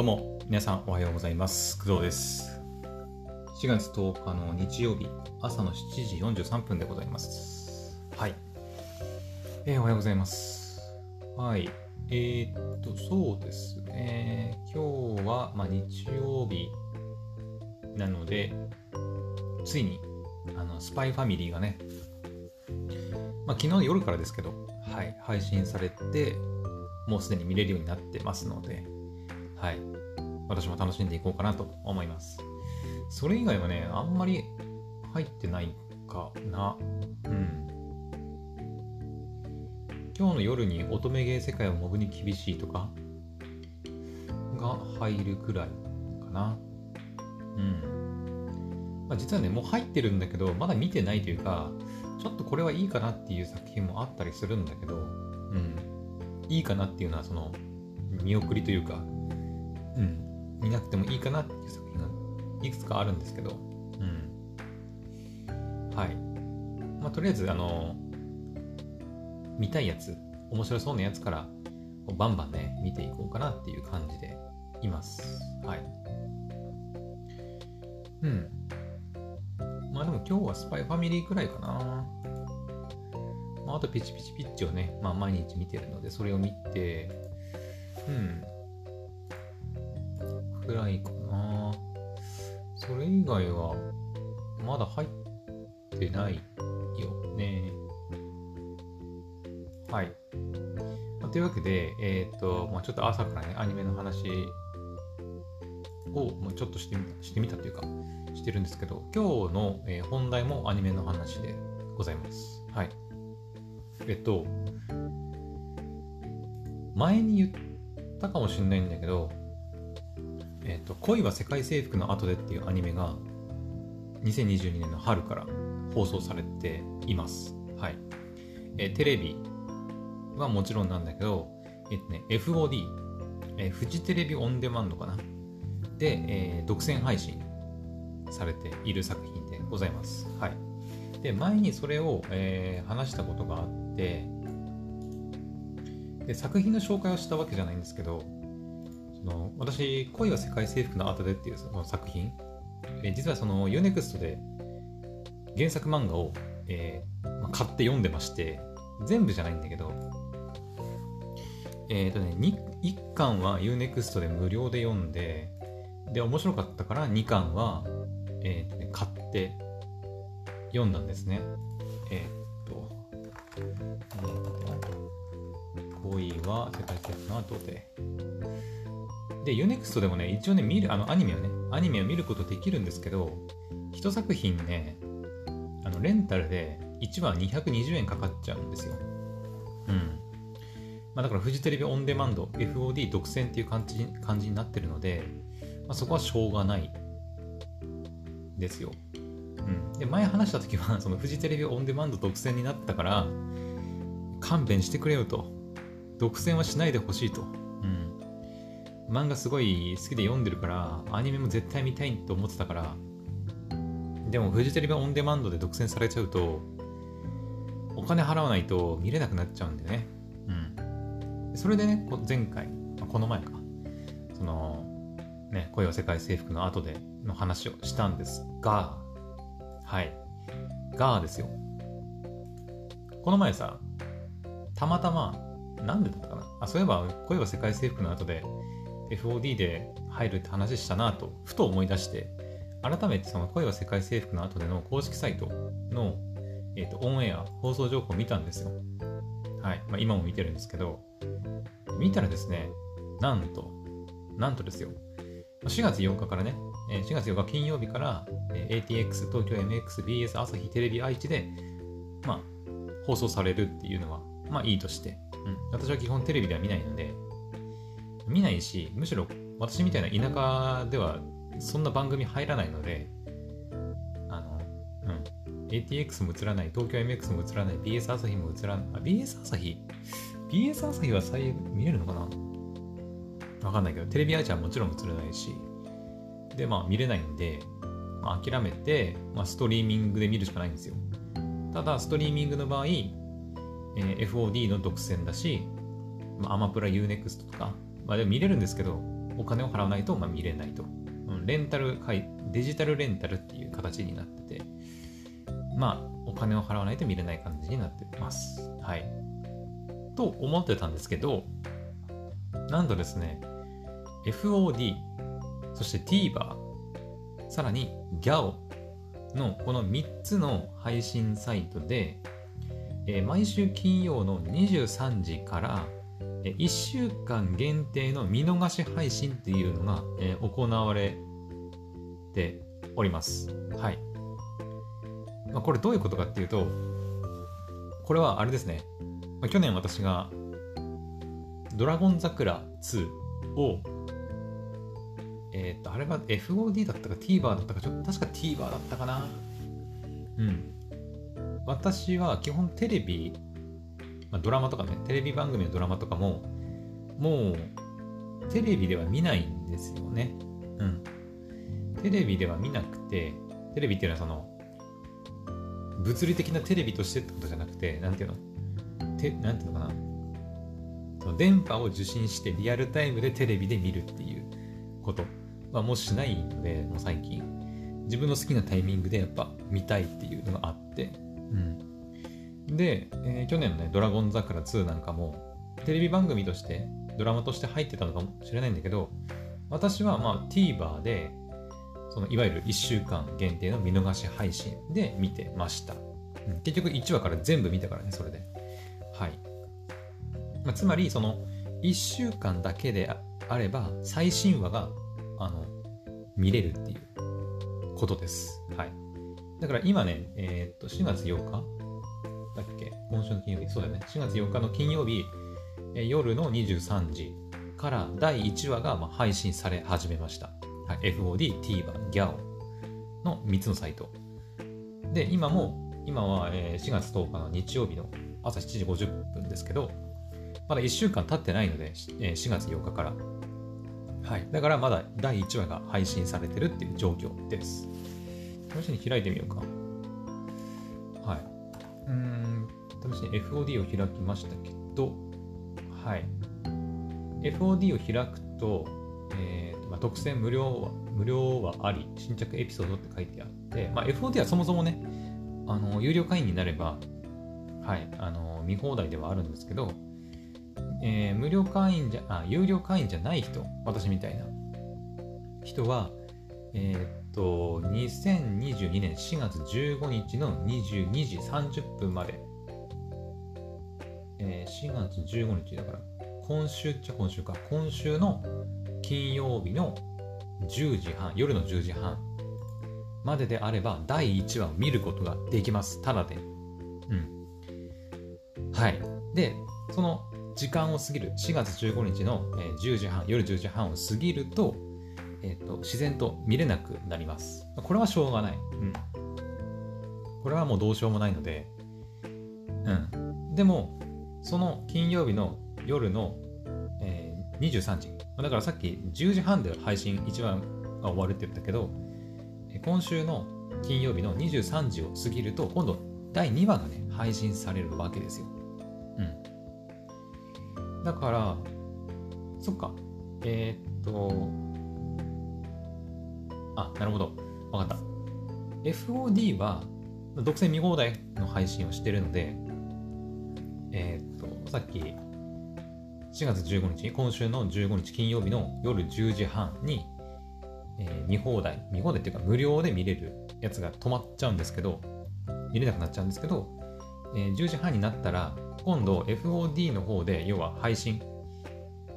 どうも、皆さんおはようございます。工藤です。4月10日の日曜日、朝の7時43分でございます。はい。えーおはようございます。はい。えー、っと、そうですね。今日は、まあ、日曜日なので、ついに、あの、スパイファミリーがね、まあ、昨日の夜からですけど、はい、配信されて、もうすでに見れるようになってますので、はい、私も楽しんでいこうかなと思います。それ以外はね、あんまり入ってないかな。うん。今日の夜に乙女芸世界はモブに厳しいとかが入るくらいかな。うん。まあ、実はね、もう入ってるんだけど、まだ見てないというか、ちょっとこれはいいかなっていう作品もあったりするんだけど、うん。いいかなっていうのは、その、見送りというか、うん。見なくてもいいかなっていう作品がいくつかあるんですけど、うん。はい。まあ、とりあえず、あの、見たいやつ、面白そうなやつから、バンバンね、見ていこうかなっていう感じでいます。はい。うん。まあでも今日はスパイファミリーくらいかな。まあ、あとピチピチピッチをね、まあ毎日見てるので、それを見て、うん。くらいかな。それ以外は、まだ入ってないよね。はい。まというわけで、えっ、と、まあ、ちょっと朝からね、アニメの話をもうちょっとしてみたしてみたというか、してるんですけど、今日の、え本題もアニメの話でございます。はい。えっと、前に言ったかもしれないんだけど、えっと、恋は世界征服の後でっていうアニメが2022年の春から放送されています。はい。えーテレビはもちろんなんだけど、えっとね、FOD、えーフジテレビオンデマンドかな？で、えー独占配信されている作品でございます。はい。で、前にそれを、えー話したことがあって、で、作品の紹介をしたわけじゃないんですけど、の私、恋は世界征服の後でっていうその作品、え実はその UNEXT で原作漫画を、えーまあ買って読んでまして、全部じゃないんだけど、えっ、とね、1巻は UNEXT で無料で読んで、で、面白かったから2巻は、えーとね、買って読んだんですね。えっと、えーと、恋は世界征服の後で。で、UNEXT でもね、一応ね、見る、あの、アニメをね、アニメを見ることできるんですけど、一作品ね、あの、レンタルで1話220円かかっちゃうんですよ。うん。まあ、だからフジテレビオンデマンド FOD 独占っていう感じ感じになってるので、まあ、そこはしょうがないですよ。うん、で前話した時は そのフジテレビオンデマンド独占になったから勘弁してくれよと独占はしないでほしいと、漫画すごい好きで読んでるからアニメも絶対見たいと思ってたから。でもフジテレビオンデマンドで独占されちゃうとお金払わないと見れなくなっちゃうんでね、うん、それでね前回この前か。そのね恋は世界征服の後での話をしたんですがはい。がですよ。この前さ、たまたま、なんでだったかな？あ、そういえば、恋は世界征服の後で FOD で入るって話したなと、ふと思い出して、改めてその恋は世界征服の後での公式サイトの、えーとオンエア、放送情報を見たんですよ。はい。まあ、今も見てるんですけど、見たらですね、なんと、なんとですよ。4月8日からね、4月8日金曜日から、え ATX、東京 MX、BS、朝日テレビ愛知で、まあ、放送されるっていうのは、まあいいとして、うん、私は基本テレビでは見ないので、見ないし、むしろ私みたいな田舎ではそんな番組入らないので、あの、うん、ATX も映らない、東京 MX も映らない、BS 朝日も映らない、あ、BS 朝日 ?BS 朝日は最見れるのかな？わかんないけど、テレビ愛知はもちろん映らないし、で、まあ見れないんで、まあ、諦めて、まあ、ストリーミングで見るしかないんですよ。ただ、ストリーミングの場合、えー FOD の独占だし、まあ、アマプラ UNEXT とか、まあでも見れるんですけど、お金を払わないとまあ見れないと。うんレンタル、デジタルレンタルっていう形になってて、まあ、お金を払わないと見れない感じになってます。はい。と思ってたんですけど、なんとですね、FOD、そして TVer、さらに GAO のこの3つの配信サイトで、えー、毎週金曜の23時から、1週間限定の見逃し配信っていうのが、え、行われております。はい。まあ、これどういうことかっていうと、これはあれですね。まあ、去年私がドラゴン桜2をえっ、と、あれは FOD だったか TVer だったか、ちょっと確か TVer だったかな。うん。私は基本テレビ、まあ、ドラマとかね、テレビ番組のドラマとかも、もうテレビでは見ないんですよね。うん。テレビでは見なくて、テレビっていうのはその、物理的なテレビとしてってことじゃなくて、なんていうの？てなんていうのかな？その電波を受信してリアルタイムでテレビで見るっていうことはもうしないので、もう最近。自分の好きなタイミングでやっぱ見たいっていうのがあって。うん。で、えー、去年のね、ドラゴン桜2なんかも、テレビ番組として、ドラマとして入ってたのかもしれないんだけど、私はまあ TVer で、そのいわゆる1週間限定の見逃し配信で見てました。結局1話から全部見たからね、それで。はい。まあ、つまり、その1週間だけであれば、最新話があの見れるっていうことです。はい。だから今ね、えー、っと、4月8日だっけ？今週の金曜日そうだよね。4月4日の金曜日、え夜の23時から第1話がま配信され始めました。はい、FOD、TVer、GAO の3つのサイト。で、今も、今は4月10日の日曜日の朝7時50分ですけど、まだ1週間経ってないので、4月8日からはい。だからまだ第1話が配信されてるっていう状況です。試しに開いてみようか。試しに FOD を開きましたけど、はい。FOD を開くと、えーまあ、特選無料は無料はあり、新着エピソードって書いてあって、まあ、FOD はそもそもね、あの有料会員になれば、はい、あの見放題ではあるんですけど、えー、無料会員じゃ、あ、有料会員じゃない人、私みたいな人は、えー、っと、2022年4月15日の22時30分まで、えー、4月15日だから、今週っちゃ今週か、今週の金曜日の10時半、夜の10時半までであれば、第1話を見ることができます。ただで。うん。はい。で、その時間を過ぎる4月15日の10時半夜10時半を過ぎると,、えーと、自然と見れなくなりますこれはしょうがない、うん、これはもうどうしようもないのでうんでもその金曜日の夜の、えー、23時だからさっき10時半で配信1話が終わるって言ったけど今週の金曜日の23時を過ぎると今度第2話がね配信されるわけですようんだから、そっか。えー、っと、あ、なるほど。わかった。FOD は、独占見放題の配信をしてるので、えー、っ、さっき、4月15日、今週の15日金曜日の夜10時半に、えー、見放題、見放題っていうか無料で見れるやつが止まっちゃうんですけど、見れなくなっちゃうんですけど、えー、10時半になったら、今度 FOD の方で要は配信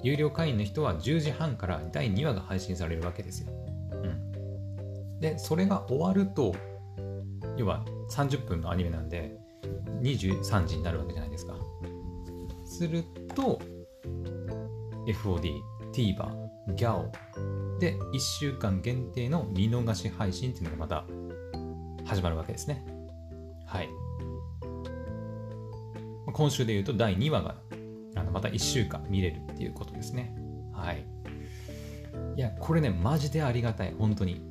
有料会員の人は10時半から第2話が配信されるわけですよ。うん、でそれが終わると要は30分のアニメなんで23時になるわけじゃないですか。すると FOD、TVer、GAO で1週間限定の見逃し配信っていうのがまた始まるわけですね。はい。今週で言うと第2話があのまた1週間見れるっていうことですね。はい。いや、これね、マジでありがたい、本当に。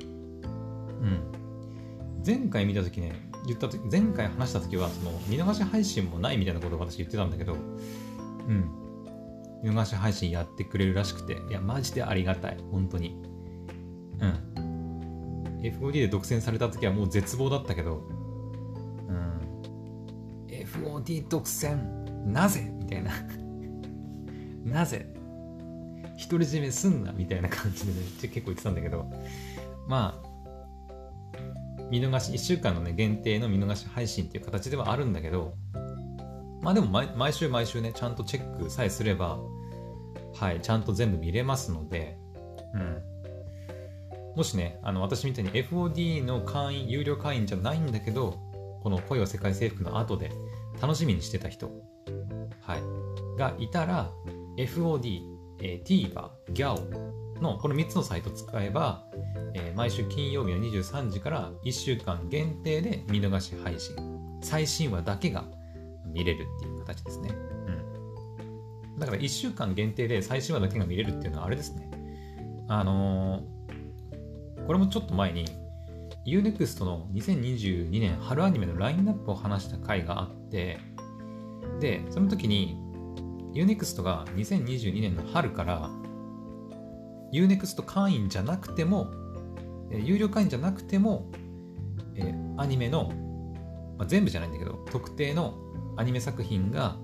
うん。前回見たときね、言った時前回話したときは、その見逃し配信もないみたいなことを私言ってたんだけど、うん。見逃し配信やってくれるらしくて、いや、マジでありがたい。本当に。うん。FOD で独占された時はもう絶望だったけど、うん。FOD 独占、なぜ？みたいな。なぜ？独り占めすんな？みたいな感じでね、結構言ってたんだけど、まあ、見逃し、1週間のね、限定の見逃し配信っていう形ではあるんだけど、まあでも毎週毎週ね、ちゃんとチェックさえすれば、はい、ちゃんと全部見れますので、うん。もしね、あの、私みたいに FOD の会員、有料会員じゃないんだけど、この恋は世界征服の後で楽しみにしてた人、はい、がいたら、FOD、えー、TVer、GAO のこの3つのサイト使えば、えー、毎週金曜日の23時から1週間限定で見逃し配信、最新話だけが見れるっていう形ですね。うん。だから1週間限定で最新話だけが見れるっていうのはあれですね。あのー、これもちょっと前に UNEXT の2022年春アニメのラインナップを話した回があって、で、その時に UNEXT が2022年の春から UNEXT 会員じゃなくても、え有料会員じゃなくても、え、アニメの、まあ、全部じゃないんだけど、特定のアニメ作品が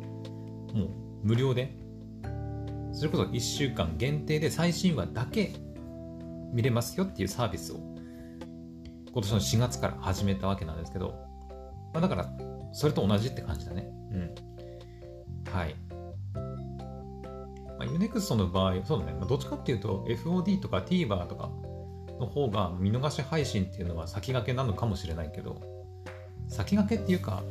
もう無料で、それこそ1週間限定で最新話だけ見れますよっていうサービスを今年の4月から始めたわけなんですけど、まあ、だからそれと同じって感じだね。うん。はい。まあ、Unext の場合、そうだね、まあ、どっちかっていうと FOD とか TVer とかの方が見逃し配信っていうのは先駆けなのかもしれないけど、先駆けっていうか、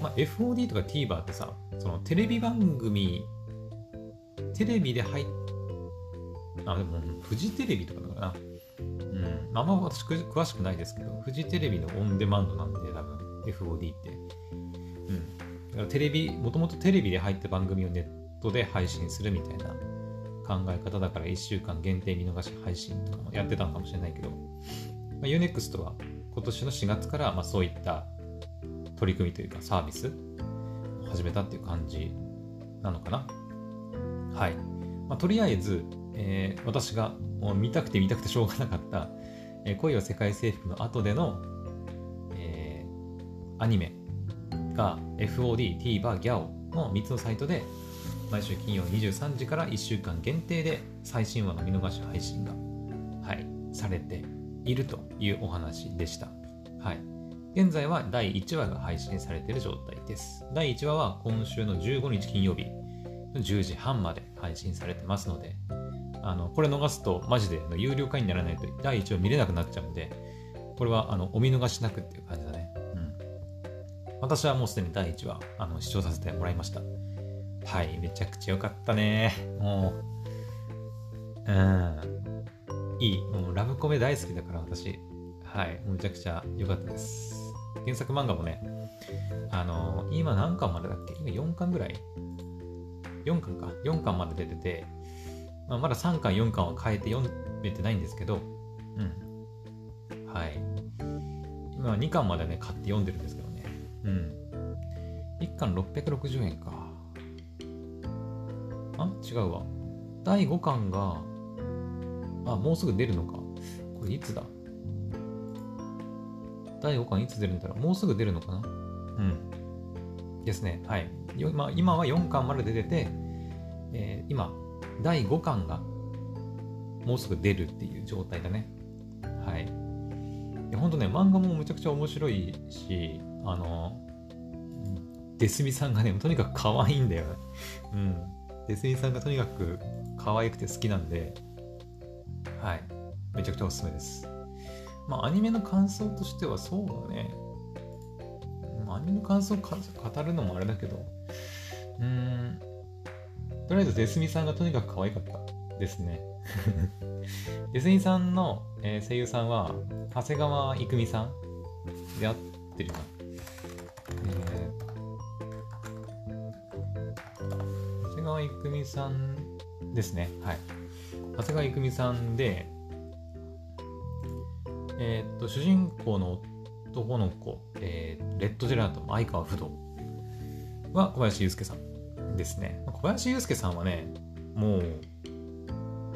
まあ、FOD とか TVer ってさ、そのテレビ番組、テレビで入っあ、でも、フジテレビとかだからな。うん。あんま私詳しくないですけど、フジテレビのオンデマンドなんで、多分、FOD って。うん。だからテレビ、もともとテレビで入った番組をネットで配信するみたいな考え方だから1週間限定見逃し配信とかもやってたのかもしれないけど、まあ、Unext は今年の4月からまあそういった取り組みというかサービスを始めたっていう感じなのかな。はい。まあ、とりあえず、えー、私がもう見たくて見たくてしょうがなかった、えー、恋は世界征服の後での、えー、アニメが FOD、TVer、GAO の3つのサイトで毎週金曜23時から1週間限定で最新話の見逃し配信が、はい、されているというお話でした。はい。現在は第1話が配信されている状態です。第1話は今週の15日金曜日の10時半まで配信されてますので、あのこれ逃すとマジで有料会員にならないと第1話見れなくなっちゃうんで、これはあのお見逃しなくっていう感じだね。うん。私はもうすでに第1話あの視聴させてもらいました。はい、めちゃくちゃ良かったね。もう、うん。いい。もうラブコメ大好きだから私。はい、めちゃくちゃ良かったです。原作漫画もね、あのー、今何巻までだっけ？今4巻ぐらい ?4 巻か。4巻まで出てて、まあ、まだ3巻、4巻は変えて読めてないんですけど、うん。はい。今2巻までね、買って読んでるんですけどね。うん。1巻660円か。あ違うわ。第5巻が、あ、もうすぐ出るのか。これいつだ？第5巻いつ出るんだろう？もうすぐ出るのかな？うん。ですね。はい。今今は4巻まで出てて、えー、今、第5巻がもうすぐ出るっていう状態だね。はい。いや、ほんとね、漫画もめちゃくちゃ面白いし、あの、デスミさんがね、とにかく可愛いんだよね。うん。デスミさんがとにかく可愛くて好きなんで、はい。めちゃくちゃおすすめです。まあ、アニメの感想としてはそうだね。アニメの感想を語るのもあれだけど、うーん、とりあえずデスミさんがとにかく可愛かったですね。デスミさんの、え、声優さんは、長谷川郁美さんで合ってるな。川郁美さんですね。はい。長谷川郁美さんで、えー、っと、主人公の男の子、えー、レッドジェラートの相川不動は小林祐介さんですね。小林祐介さんはね、もう、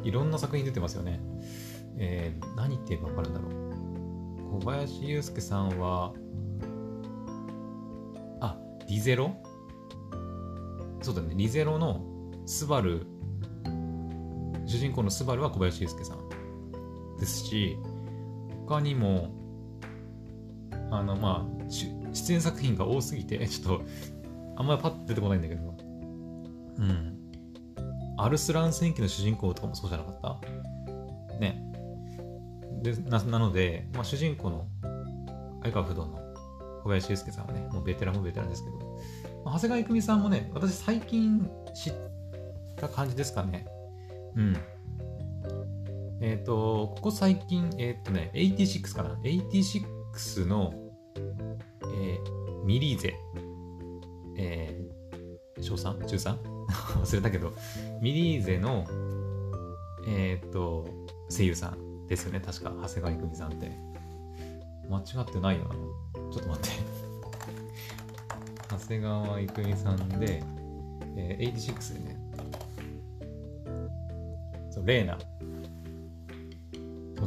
いろんな作品出てますよね。えー、何って言えばわかるんだろう。小林祐介さんは、あ、リゼロ？そうだね、リゼロのスバル、主人公のスバルは小林祐介さん。ですし、他にも、あの、まあ、出演作品が多すぎて、ちょっと、あんまりパッと出てこないんだけど、うん。アルスラン戦記の主人公とかもそうじゃなかった？ね。でななので、まあ、主人公の相川不動の小林祐介さんはね、もうベテランもベテランですけど、長谷川郁美さんもね、私最近知ってた感じですかね。うん。えっ、ー、と、ここ最近、えっ、ー、とね、86かな ?86 の、えー、ミリーゼ、えー、小 3? 中 3? 忘れたけど、ミリーゼの、えっ、ー、と、声優さんですよね、確か、長谷川郁美さんって。間違ってないよな。ちょっと待って。長谷川郁美さんで、えー、86でね、レーナ。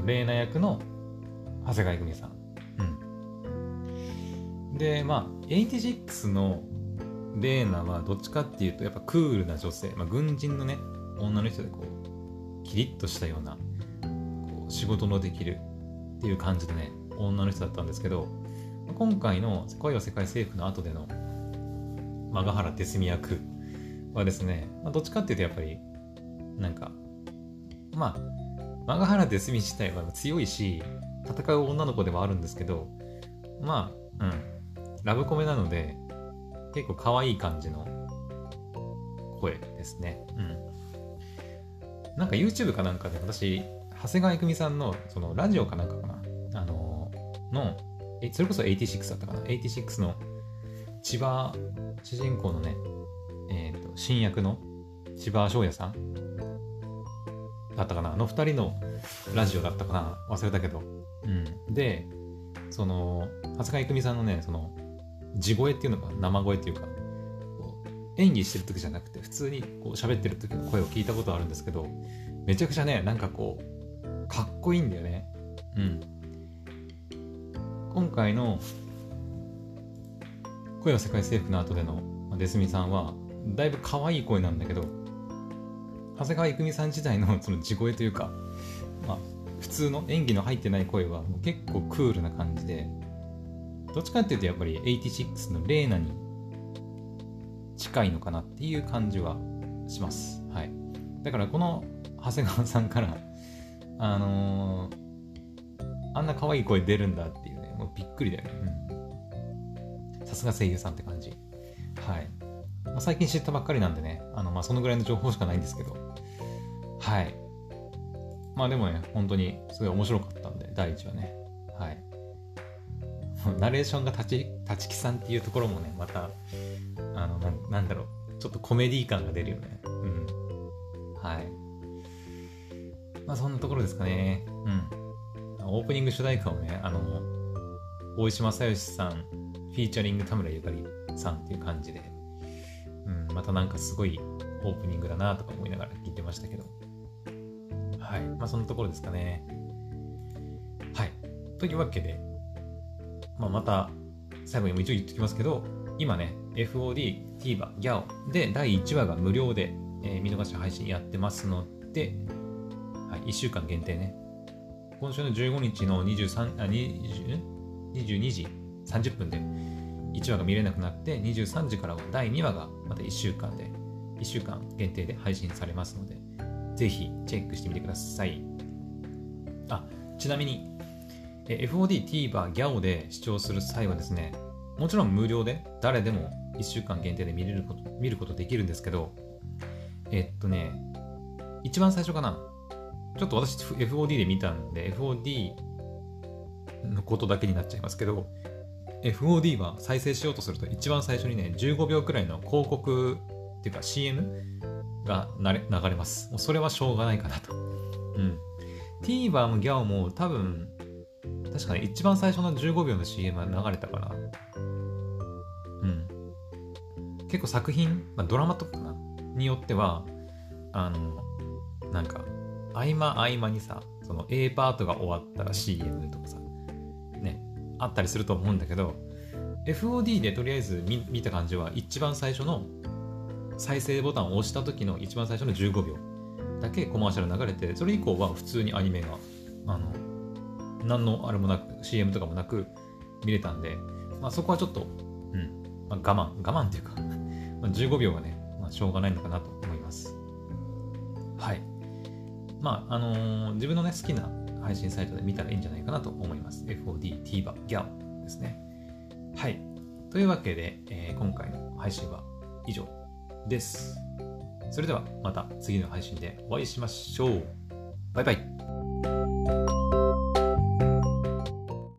レーナ役の長谷川郁美さん。うん。で、まあ、86のレーナはどっちかっていうとやっぱクールな女性、まあ、軍人のね女の人でこうキリッとしたようなこう仕事のできるっていう感じでね女の人だったんですけど今回の「恋は世界征服」の後でのマガハラ手ス役はですね、まあ、どっちかっていうとやっぱりなんかまあマガハラ手ス自体は強いし戦う女の子ではあるんですけどまあうんラブコメなので結構可愛い感じの声ですね。うん。なんか YouTube かなんかで私、長谷川郁美さんのそのラジオかなんかかな？あのの、え、それこそ86だったかな ?86 の千葉、主人公のね、えっ、ー、と、新役の千葉翔也さんだったかな？あの二人のラジオだったかな？忘れたけど。うん。で、その、長谷川郁美さんのね、その、地声っていうのか生声っていうか演技してる時じゃなくて普通にこう喋ってる時の声を聞いたことあるんですけどめちゃくちゃねなんかこうかっこいいんだよね。うん。今回の声は世界征服の後でのデスミさんはだいぶ可愛い声なんだけど長谷川郁美さん自体の その地声というか、まあ、普通の演技の入ってない声は結構クールな感じでどっちかっていうとやっぱり86のレーナに近いのかなっていう感じはします。はい。だからこの長谷川さんからあのー、あんな可愛い声出るんだっていうね、もうびっくりだよね。さすが声優さんって感じ。はい。まあ、最近知ったばっかりなんでね、あの、まあ、そのぐらいの情報しかないんですけど、はい。まあでもね、本当にすごい面白かったんで、第1話ね。はい。ナレーションが立ち立木さんっていうところもねまたあのなんだろう。ちょっとコメディ感が出るよね。うん。はい。まあそんなところですかね。うん。オープニング主題歌をねあの大石正義さんフィーチャリング田村ゆかりさんっていう感じで、うん、またなんかすごいオープニングだなとか思いながら聞いてましたけど。はい。まあそんなところですかね。はい。というわけでまあ、また最後にも一応言っておきますけど、今ね、FOD、TVer、GAO で第1話が無料で、えー、見逃し配信やってますので、はい、1週間限定ね。今週の15日の23あ20 22時30分で1話が見れなくなって、23時からは第2話がまた1週間で、1週間限定で配信されますので、ぜひチェックしてみてください。あ、ちなみに、FOD、TVer、GAO で視聴する際はですね、もちろん無料で誰でも1週間限定で見れること見ることできるんですけど、えっとね、一番最初かな。ちょっと私 FOD で見たんで、FOD のことだけになっちゃいますけど、FOD は再生しようとすると一番最初にね、15秒くらいの広告っていうか CM が流れます。もうそれはしょうがないかなと。うん。TVer も GAO も多分確かに一番最初の15秒の CM は流れたから、うん。結構作品、まあ、ドラマとかかなによってはあのなんか合間合間にさその A パートが終わったら CM とかさあったりすると思うんだけど FOD でとりあえず見見た感じは一番最初の再生ボタンを押した時の一番最初の15秒だけコマーシャル流れてそれ以降は普通にアニメがあの何のあれもなく CM とかもなく見れたんで、まあ、そこはちょっと、うんまあ、我慢我慢っていうか ま15秒がね、まあ、しょうがないのかなと思います。はい。まああのー、自分のね好きな配信サイトで見たらいいんじゃないかなと思います FOD TVer GAL ですねはいというわけで、えー、今回の配信は以上です。それではまた次の配信でお会いしましょう。バイバイ。